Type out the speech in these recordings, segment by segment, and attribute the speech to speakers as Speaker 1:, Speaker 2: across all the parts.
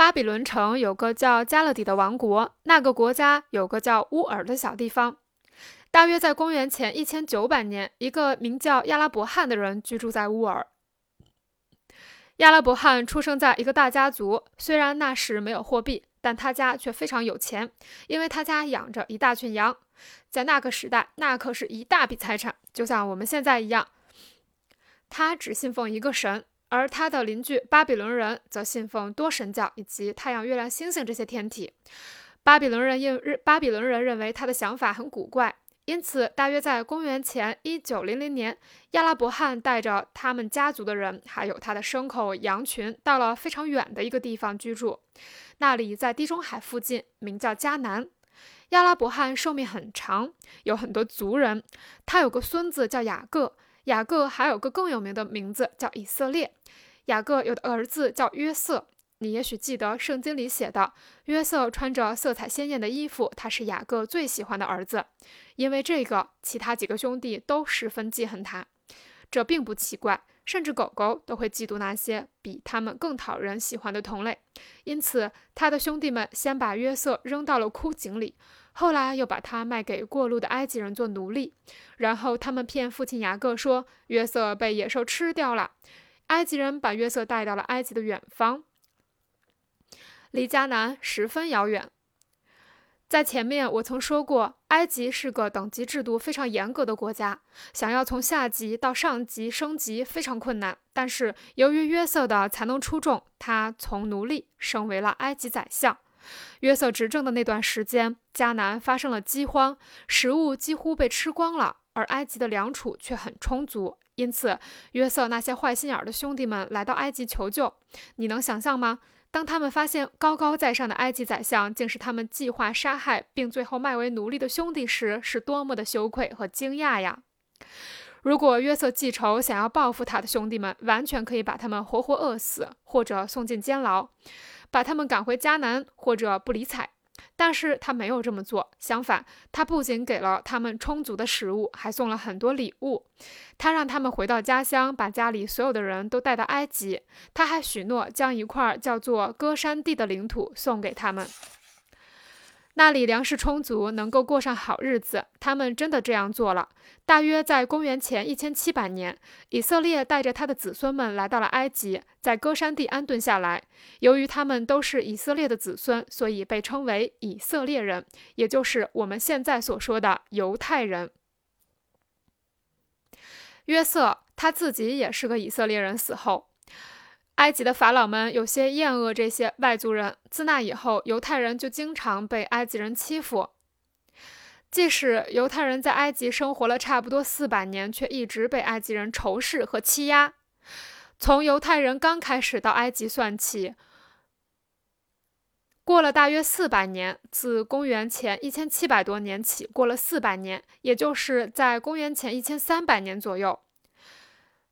Speaker 1: 巴比伦城有个叫加勒底的王国，那个国家有个叫乌尔的小地方。大约在公元前一千九百年，一个名叫亚拉伯汉的人居住在乌尔。亚拉伯汉出生在一个大家族，虽然那时没有货币，但他家却非常有钱，因为他家养着一大群羊。在那个时代，那可是一大笔财产，就像我们现在一样。他只信奉一个神，而他的邻居巴比伦人则信奉多神教以及太阳、月亮、星星这些天体。巴比伦人认日巴比伦人认为他的想法很古怪。因此，大约在公元前一九零零年，亚拉伯汉带着他们家族的人，还有他的牲口、羊群，到了非常远的一个地方居住。那里在地中海附近，名叫迦南。亚拉伯汉寿命很长，有很多族人。他有个孙子叫雅各，雅各还有个更有名的名字叫以色列。雅各有的儿子叫约瑟。你也许记得圣经里写的，约瑟穿着色彩鲜艳的衣服，他是雅各最喜欢的儿子。因为这个，其他几个兄弟都十分记恨他。这并不奇怪，甚至狗狗都会嫉妒那些比他们更讨人喜欢的同类。因此，他的兄弟们先把约瑟扔到了枯井里，后来又把他卖给过路的埃及人做奴隶。然后他们骗父亲雅各说，约瑟被野兽吃掉了。埃及人把约瑟带到了埃及的远方。离迦南十分遥远。在前面我曾说过，埃及是个等级制度非常严格的国家，想要从下级到上级升级非常困难。但是由于约瑟的才能出众，他从奴隶升为了埃及宰相。约瑟执政的那段时间，迦南发生了饥荒，食物几乎被吃光了，而埃及的粮储却很充足。因此，约瑟那些坏心眼的兄弟们来到埃及求救。你能想象吗？当他们发现高高在上的埃及宰相竟是他们计划杀害并最后卖为奴隶的兄弟时，是多么的羞愧和惊讶呀！如果约瑟记仇，想要报复他的兄弟们，完全可以把他们活活饿死，或者送进监牢，把他们赶回迦南，或者不理睬。但是他没有这么做，相反，他不仅给了他们充足的食物，还送了很多礼物。他让他们回到家乡，把家里所有的人都带到埃及。他还许诺将一块叫做歌山地的领土送给他们。那里粮食充足，能够过上好日子。他们真的这样做了。大约在公元前一千七百年，以色列带着他的子孙们来到了埃及，在歌山地安顿下来。由于他们都是以色列的子孙，所以被称为以色列人，也就是我们现在所说的犹太人。约瑟他自己也是个以色列人，死后。埃及的法老们有些厌恶这些外族人，自那以后，犹太人就经常被埃及人欺负。即使犹太人在埃及生活了差不多四百年，却一直被埃及人仇视和欺压。从犹太人刚开始到埃及算起，过了大约四百年，自公元前一千七百多年起，过了四百年，也就是在公元前一千三百年左右，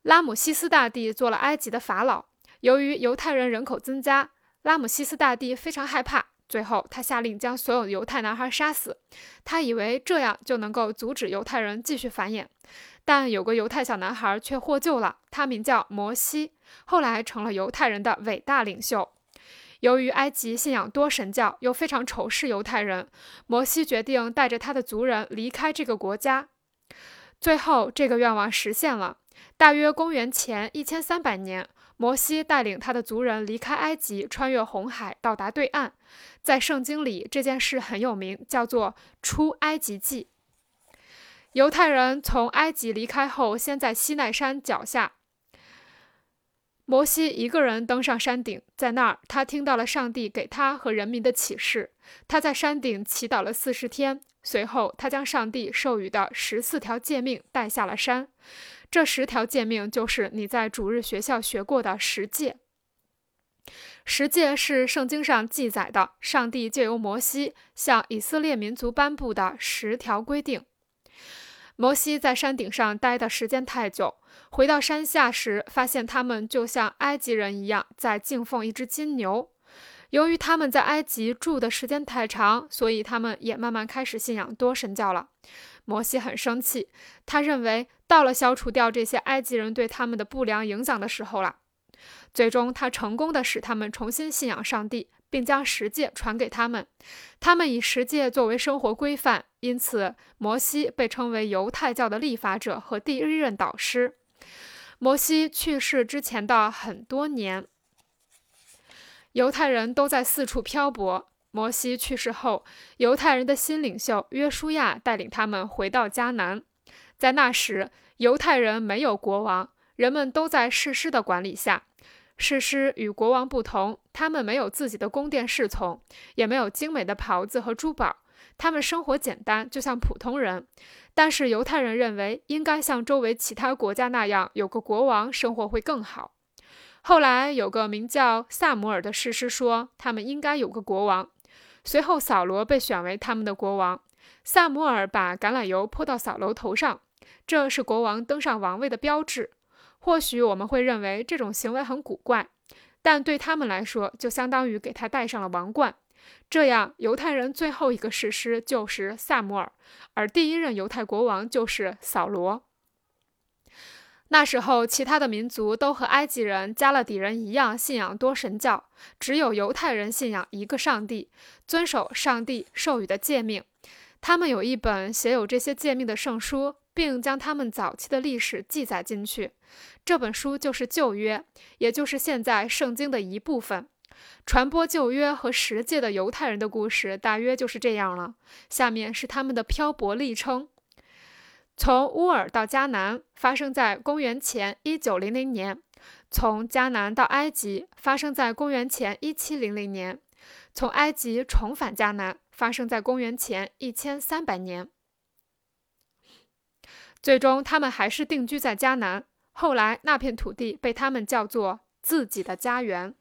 Speaker 1: 拉姆西斯大帝做了埃及的法老。由于犹太人人口增加，拉姆西斯大帝非常害怕。最后，他下令将所有犹太男孩杀死。他以为这样就能够阻止犹太人继续繁衍。但有个犹太小男孩却获救了，他名叫摩西，后来成了犹太人的伟大领袖。由于埃及信仰多神教，又非常仇视犹太人，摩西决定带着他的族人离开这个国家。最后，这个愿望实现了。大约公元前一千三百年。摩西带领他的族人离开埃及，穿越红海，到达对岸。在圣经里，这件事很有名，叫做“出埃及记”。犹太人从埃及离开后，先在西奈山脚下。摩西一个人登上山顶，在那儿，他听到了上帝给他和人民的启示。他在山顶祈祷了四十天，随后他将上帝授予的十四条诫命带下了山。这十条诫命就是你在主日学校学过的十诫。十诫是圣经上记载的，上帝借由摩西向以色列民族颁布的十条规定。摩西在山顶上待的时间太久，回到山下时，发现他们就像埃及人一样在敬奉一只金牛。由于他们在埃及住的时间太长，所以他们也慢慢开始信仰多神教了。摩西很生气，他认为到了消除掉这些埃及人对他们的不良影响的时候了。最终，他成功的使他们重新信仰上帝，并将十诫传给他们。他们以十诫作为生活规范，因此摩西被称为犹太教的立法者和第一任导师。摩西去世之前的很多年，犹太人都在四处漂泊。摩西去世后，犹太人的新领袖约书亚带领他们回到迦南。在那时，犹太人没有国王，人们都在士师的管理下。士师与国王不同，他们没有自己的宫殿侍从，也没有精美的袍子和珠宝。他们生活简单，就像普通人。但是犹太人认为，应该像周围其他国家那样，有个国王，生活会更好。后来有个名叫萨姆尔的士师说，他们应该有个国王。随后，扫罗被选为他们的国王。萨姆尔把橄榄油泼到扫罗头上，这是国王登上王位的标志。或许我们会认为这种行为很古怪，但对他们来说，就相当于给他戴上了王冠。这样，犹太人最后一个士师就是萨姆尔，而第一任犹太国王就是扫罗。那时候，其他的民族都和埃及人、加勒底人一样信仰多神教，只有犹太人信仰一个上帝，遵守上帝授予的诫命。他们有一本写有这些诫命的圣书，并将他们早期的历史记载进去。这本书就是旧约，也就是现在圣经的一部分。传播旧约和十诫的犹太人的故事大约就是这样了。下面是他们的漂泊历程。从乌尔到迦南发生在公元前一九零零年，从迦南到埃及发生在公元前一七零零年，从埃及重返迦南发生在公元前一千三百年。最终，他们还是定居在迦南。后来，那片土地被他们叫做自己的家园。